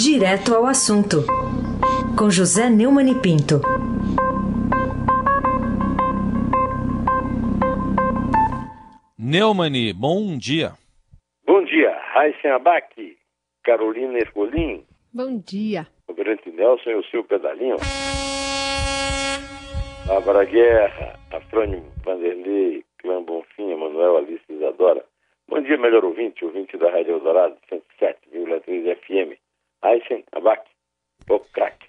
Direto ao assunto, com José Neumann e Pinto. Neumani, bom dia. Bom dia, Raíssen Abac, Carolina Ercolim. Bom dia. O grande Nelson e o seu pedalinho. Bárbara Guerra, Afrânio Vanderlei, Clã Bonfim, Emanuel Alice Isadora. Bom dia, melhor ouvinte, ouvinte da Rádio Eldorado, 107,3 FM. Aysen Abac, o craque.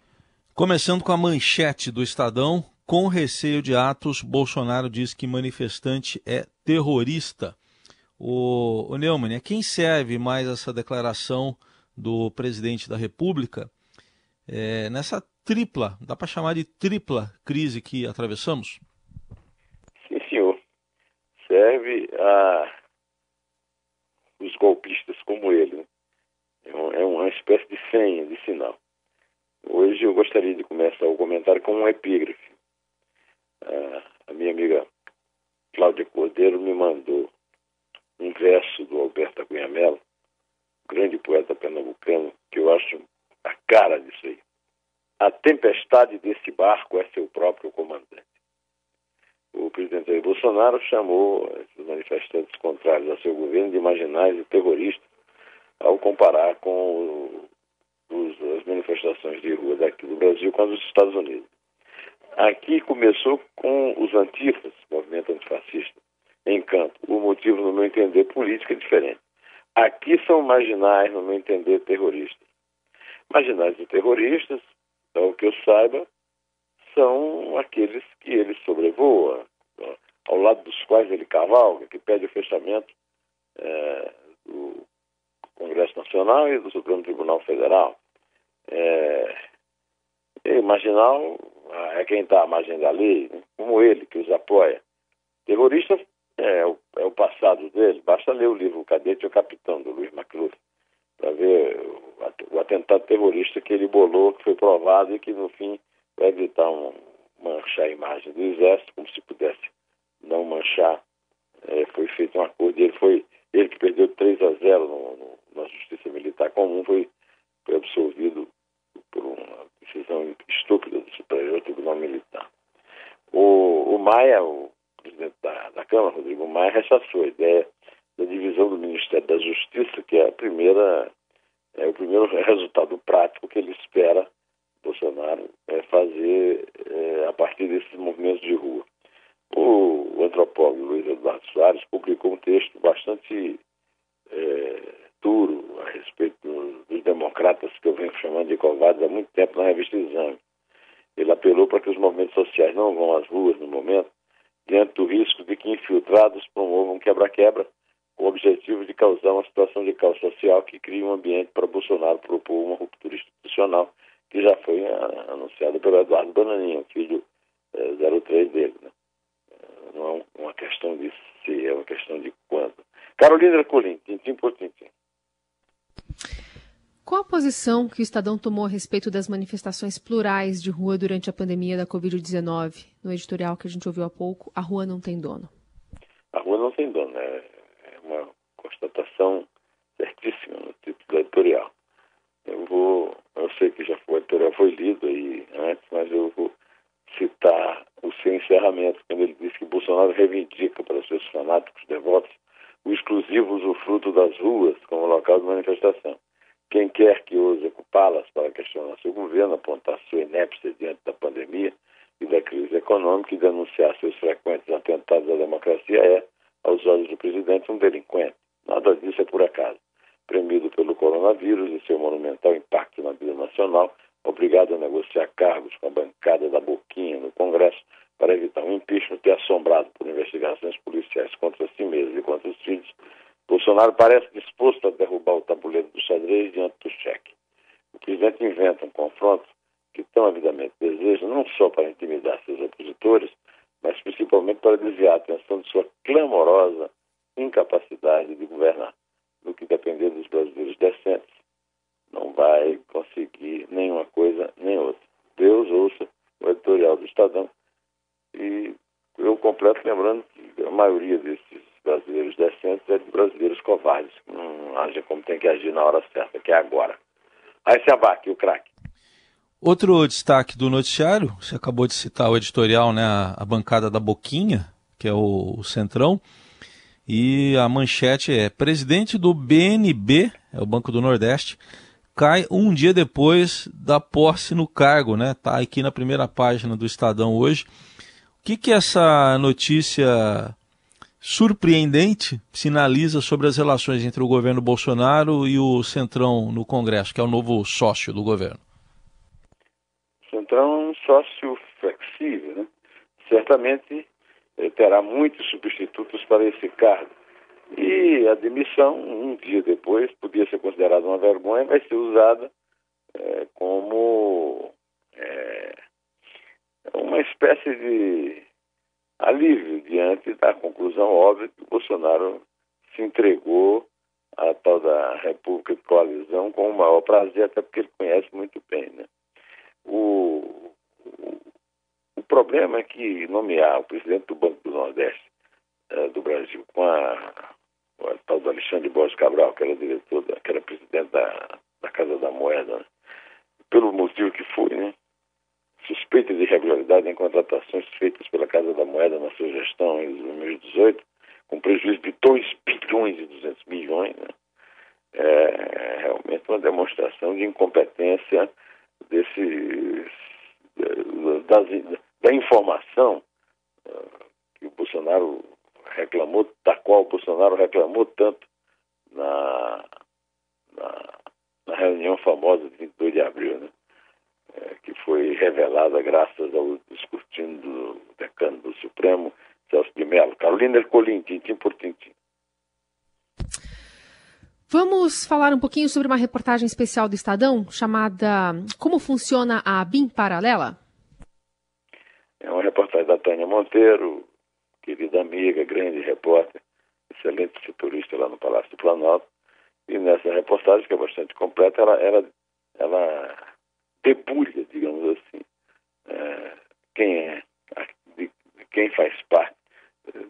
Começando com a manchete do Estadão, com receio de atos, Bolsonaro diz que manifestante é terrorista. O, o Neumann, a quem serve mais essa declaração do presidente da República é, nessa tripla, dá para chamar de tripla crise que atravessamos? Sim, senhor. Serve a os golpistas como ele. Né? É, é uma espécie de senha, de sinal. Hoje eu gostaria de começar o comentário com um epígrafe. Ah, a minha amiga Cláudia Cordeiro me mandou um verso do Alberto Cunha Mello, grande poeta pernambucano, que eu acho a cara disso aí. A tempestade desse barco é seu próprio comandante. O presidente Bolsonaro chamou esses manifestantes contrários ao seu governo de marginais e terroristas, ao comparar com os, as manifestações de rua daqui do Brasil com as dos Estados Unidos. Aqui começou com os antifas, movimento antifascista, em campo. O motivo, no meu entender, político é diferente. Aqui são marginais, no meu entender, terroristas. Marginais e terroristas, ao que eu saiba, são aqueles que ele sobrevoa, ao lado dos quais ele cavalga, que pede o fechamento é, do Congresso Nacional e do Supremo Tribunal Federal. É, e marginal é quem está à margem da lei, como ele, que os apoia. Terrorista é é o passado dele, basta ler o livro Cadete e o Capitão, do Luiz McCluth, para ver o, o atentado terrorista que ele bolou, que foi provado e que, no fim, vai evitar um, manchar a imagem do Exército, como se pudesse não manchar. É, foi feito um acordo, ele foi ele que perdeu 3 a 0 no, no, na Justiça Militar Comum, foi, foi absolvido por uma decisão estúpida do Superior Tribunal Militar. O, o Maia, o presidente da, da Câmara, Rodrigo Maia, rechaçou a ideia da divisão do Ministério da Justiça, que é a primeira é o primeiro resultado prático que ele espera Bolsonaro é fazer é, a partir desses movimentos de rua. O, o antropólogo Luiz Eduardo Soares publicou um texto bastante é, a respeito do, dos democratas que eu venho chamando de covardes há muito tempo na revista Exame. Ele apelou para que os movimentos sociais não vão às ruas no momento, diante do risco de que infiltrados promovam quebra-quebra, com o objetivo de causar uma situação de caos social que crie um ambiente para Bolsonaro propor uma ruptura institucional que já foi anunciada pelo Eduardo Bananinha, filho é, 03 dele. Né? Não é uma questão de se, é uma questão de quando. Carolina Ercolim, tintim por tintim. Qual a posição que o Estadão tomou a respeito das manifestações plurais de rua durante a pandemia da Covid-19? No editorial que a gente ouviu há pouco, a rua não tem dono. A rua não tem dono, é, é uma constatação certíssima no título do editorial. Eu vou, eu sei que já foi, o editorial foi lido aí antes, mas eu vou citar o seu encerramento, quando ele disse que Bolsonaro reivindica para seus fanáticos devotos o exclusivo usufruto das ruas como local de manifestação. Quem quer que ouse ocupá-las para questionar seu governo, apontar sua inépcia diante da pandemia e da crise econômica e denunciar seus frequentes atentados à democracia é, aos olhos do presidente, um delinquente. Nada disso é por acaso. Premido pelo coronavírus e seu monumental impacto na vida nacional, obrigado a negociar cargos com a bancada da Boquinha no Congresso para evitar um impeachment e assombrado por investigações policiais contra si mesmo e contra os filhos, Bolsonaro parece disposto a derrubar o tabuleiro do xadrez diante do cheque. O presidente inventa um confronto que tão avidamente deseja, não só para intimidar seus opositores, mas principalmente para desviar a atenção de sua clamorosa incapacidade de governar. No que depender dos brasileiros decentes, não vai conseguir nenhuma coisa nem outra. Deus ouça o editorial do Estadão e eu completo lembrando que a maioria desses decentes é de brasileiros covardes, não agem como tem que agir na hora certa, que é agora. Aí se abaque, o craque. Outro destaque do noticiário, você acabou de citar o editorial, né, a, a bancada da Boquinha, que é o, o, Centrão, e a manchete é: presidente do BNB, é o Banco do Nordeste, cai um dia depois da posse no cargo, né? Tá aqui na primeira página do Estadão hoje. O que que essa notícia surpreendente sinaliza sobre as relações entre o governo Bolsonaro e o Centrão no Congresso, que é o novo sócio do governo? O Centrão é um sócio flexível, né? Certamente eh, terá muitos substitutos para esse cargo. E a demissão, um dia depois, podia ser considerada uma vergonha, vai ser usada eh, como eh, uma espécie de alívio diante da conclusão óbvia que Bolsonaro se entregou à tal da República de Coalizão com o maior prazer, até porque ele conhece muito bem. Né? O, o, o problema é que nomear o presidente do Banco do Nordeste eh, do Brasil com a, a tal do Alexandre Borges Cabral, que era diretor, da, que era presidente da, da Casa da Moeda, né? pelo motivo que foi, né? Suspeita de irregularidade em contratações feitas pela Casa da Moeda na sua gestão em 2018, com prejuízo de 2 bilhões e 200 milhões, né? é realmente uma demonstração de incompetência desse, das, da informação uh, que o Bolsonaro reclamou, da qual o Bolsonaro reclamou tanto na, na, na reunião famosa de 22 de abril, né? é, que foi revelada graças ao escrutínio do decano do Supremo, Celso de Mello. Carolina Ercolim, tintim por tintim. Vamos falar um pouquinho sobre uma reportagem especial do Estadão chamada Como Funciona a BIM Paralela? É uma reportagem da Tânia Monteiro, querida amiga, grande repórter, excelente setorista lá no Palácio do Planalto. E nessa reportagem, que é bastante completa, ela, ela, ela debulha, digamos assim, é, quem é, de, quem faz parte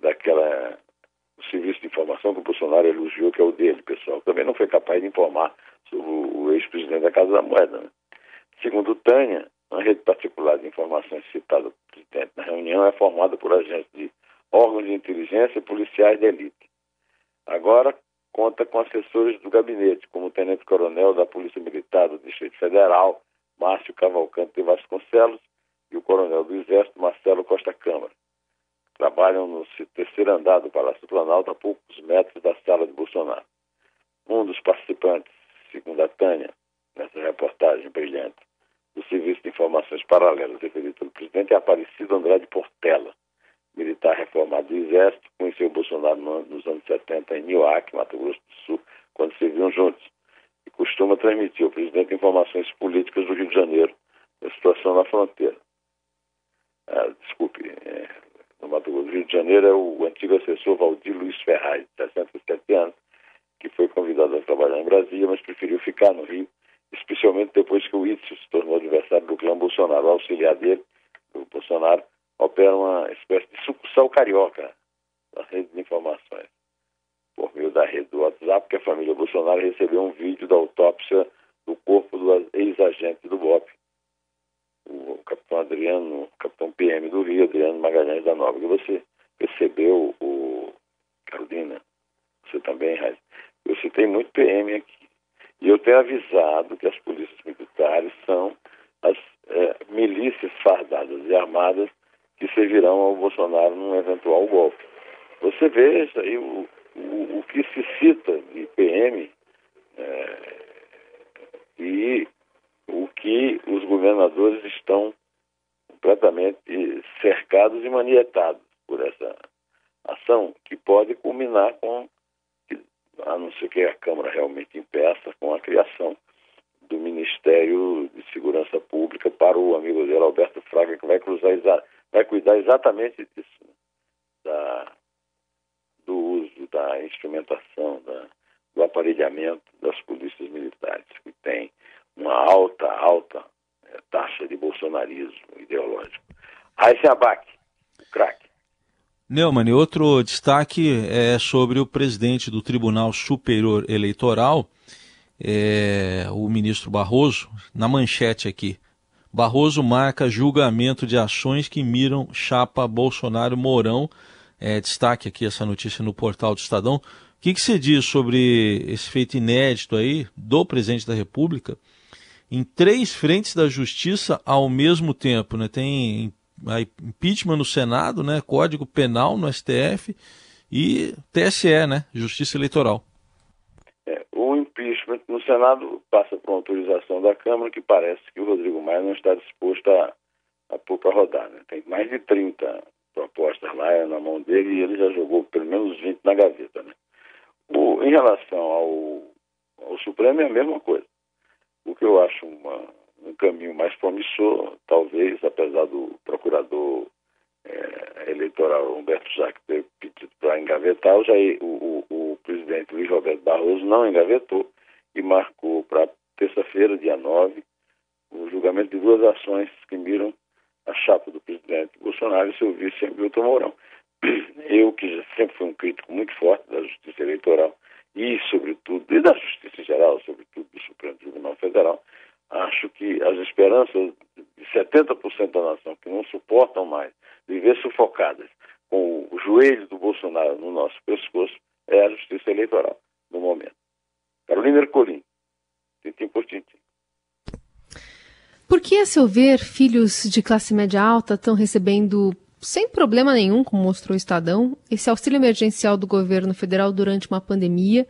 daquela serviço de informação que o Bolsonaro elogiou, que é o dele, pessoal. Também não foi capaz de informar sobre o ex-presidente da Casa da Moeda. Né? Segundo Tânia, uma rede particular de informações citada pelo presidente na reunião é formada por agentes de órgãos de inteligência e policiais de elite. Agora conta com assessores do gabinete, como o tenente-coronel da Polícia Militar do Distrito Federal, Márcio Cavalcante de Vasconcelos, e o coronel do Exército, Marcelo Costa Câmara. Trabalham no terceiro andar do Palácio do Planalto, a poucos metros da sala de Bolsonaro. Um dos participantes, segundo a Tânia, nessa reportagem brilhante, do Serviço de Informações Paralelas referido pelo presidente, é Aparecido Andrade Portela, militar reformado do Exército, conheceu Bolsonaro nos anos 70 em Nioaque, Mato Grosso do Sul, quando serviam juntos costuma transmitir ao presidente informações políticas do Rio de Janeiro da situação na fronteira. Ah, desculpe, é, no Mato Grosso do Rio de Janeiro é o antigo assessor Valdir Luiz Ferraz, de 67 anos, que foi convidado a trabalhar em Brasília, mas preferiu ficar no Rio, especialmente depois que o Itzel se tornou adversário do clã Bolsonaro. O auxiliar dele, o Bolsonaro, opera uma espécie de sucursal carioca da rede de informações por meio da rede do WhatsApp, que a família Bolsonaro recebeu um vídeo da autópsia do corpo do ex-agente do BOP, o capitão Adriano, capitão PM do Rio, Adriano Magalhães da Nova. E você percebeu, o Carolina, você também, Raiz, eu citei muito PM aqui. E eu tenho avisado que as polícias militares são as é, milícias fardadas e armadas que servirão ao Bolsonaro num eventual golpe. Você veja aí o cita de PM é, e o que os governadores estão completamente cercados e manietados por essa ação, que pode culminar com, a não ser que a Câmara realmente impeça, com a criação do Ministério de Segurança Pública para o amigo dele, Alberto Fraga, que vai, cruzar, vai cuidar exatamente disso, né? da da instrumentação, da, do aparelhamento das polícias militares, que tem uma alta, alta é, taxa de bolsonarismo ideológico. Aí se abaque, craque. Neumann, outro destaque é sobre o presidente do Tribunal Superior Eleitoral, é, o ministro Barroso, na manchete aqui. Barroso marca julgamento de ações que miram chapa Bolsonaro-Mourão. É, destaque aqui essa notícia no portal do Estadão. O que, que diz sobre esse feito inédito aí do presidente da República em três frentes da justiça ao mesmo tempo? Né? Tem impeachment no Senado, né? Código Penal no STF e TSE, né? Justiça Eleitoral. É, o impeachment no Senado passa por uma autorização da Câmara que parece que o Rodrigo Maia não está disposto a, a pôr para rodar. Né? Tem mais de 30 propostas lá na mão dele e ele já jogou pelo menos 20 na gaveta. Né? O, em relação ao, ao Supremo é a mesma coisa. O que eu acho uma, um caminho mais promissor, talvez, apesar do procurador é, eleitoral Humberto Jacques ter pedido para engavetar, o, o, o, o, presidente Luiz Roberto Barroso não engavetou e marcou para terça-feira, dia 9, o julgamento de duas ações que miram a chapa do presidente Bolsonaro e seu vice Hamilton Mourão. Eu, que sempre fui um crítico muito forte da justiça eleitoral e, sobretudo, e da justiça geral, sobretudo do Supremo Tribunal Federal, acho que as esperanças de 70% da nação que não suportam mais viver sufocadas com o joelho do Bolsonaro no nosso pescoço é a justiça eleitoral no momento. Carolina Ercolim, tintim por tintim. Por que, a seu ver, filhos de classe média alta estão recebendo, sem problema nenhum, como mostrou o Estadão, esse auxílio emergencial do governo federal durante uma pandemia,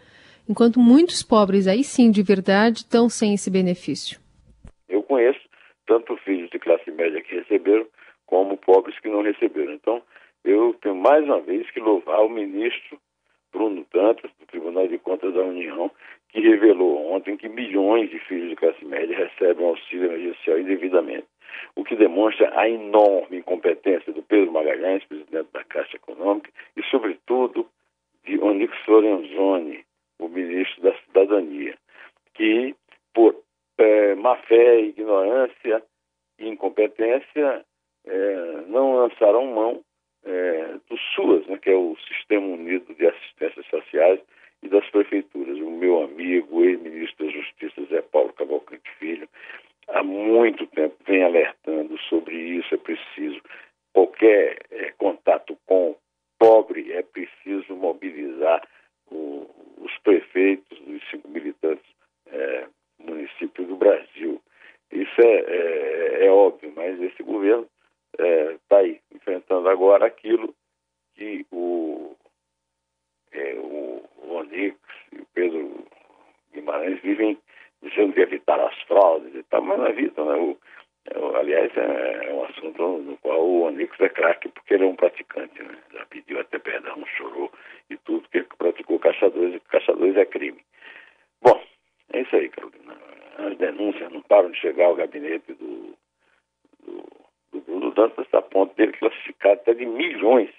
enquanto muitos pobres, aí sim, de verdade, estão sem esse benefício? Eu conheço tanto filhos de classe média que receberam, como pobres que não receberam. Então, eu tenho mais uma vez que louvar o ministro Bruno Dantas, do Tribunal de Contas da União, que revelou ontem que milhões de filhos de classe média recebem auxílio emergencial indevidamente, o que demonstra a enorme incompetência do Pedro Magalhães, presidente da Caixa Econômica, e, sobretudo, de Onyx Lorenzoni, o ministro da Cidadania, que, por é, má fé, ignorância e incompetência, é, não lançaram mão é, do SUAS, né, que é o Sistema Unido de Assistências Sociais, e das prefeituras. O meu amigo, ex-ministro da Justiça, Zé Paulo Cavalcante Filho, há muito tempo vem alertando sobre isso. É preciso qualquer é, contato com pobre, é preciso mobilizar o, os prefeitos dos cinco militantes é, municípios do Brasil. Isso é, é, é óbvio, mas esse governo está é, aí, enfrentando agora aquilo que o, é, o, Onix e o Pedro Guimarães vivem dizendo que evitar as fraudes e tal, mas na vida, né? O, é, aliás, é, é, um assunto no qual o Onix é craque, porque ele é um praticante, né? Já pediu até perdão, chorou e tudo, porque praticou 2 e 2 é crime. Bom, é isso aí, Carolina. As denúncias não param de chegar ao gabinete do, Dantas, a ponto dele classificar até de milhões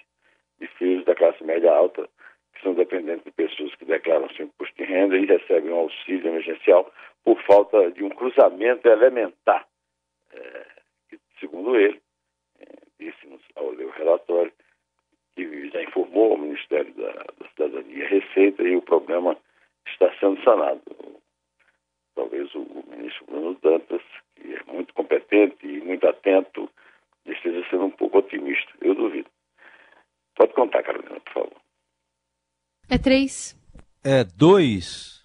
de filhos da classe média alta que são dependentes de pessoas que declaram seu imposto de renda e recebem um auxílio emergencial por falta de um cruzamento elementar. É, que, segundo ele, é, disse-nos ao ler o relatório, que já informou o Ministério da, da Cidadania e Receita e o problema está sendo sanado talvez o ministro Bruno Dantas, que é muito competente e muito atento, esteja sendo um pouco otimista. Eu duvido. Pode contar, Carolina, por favor. É três. É dois.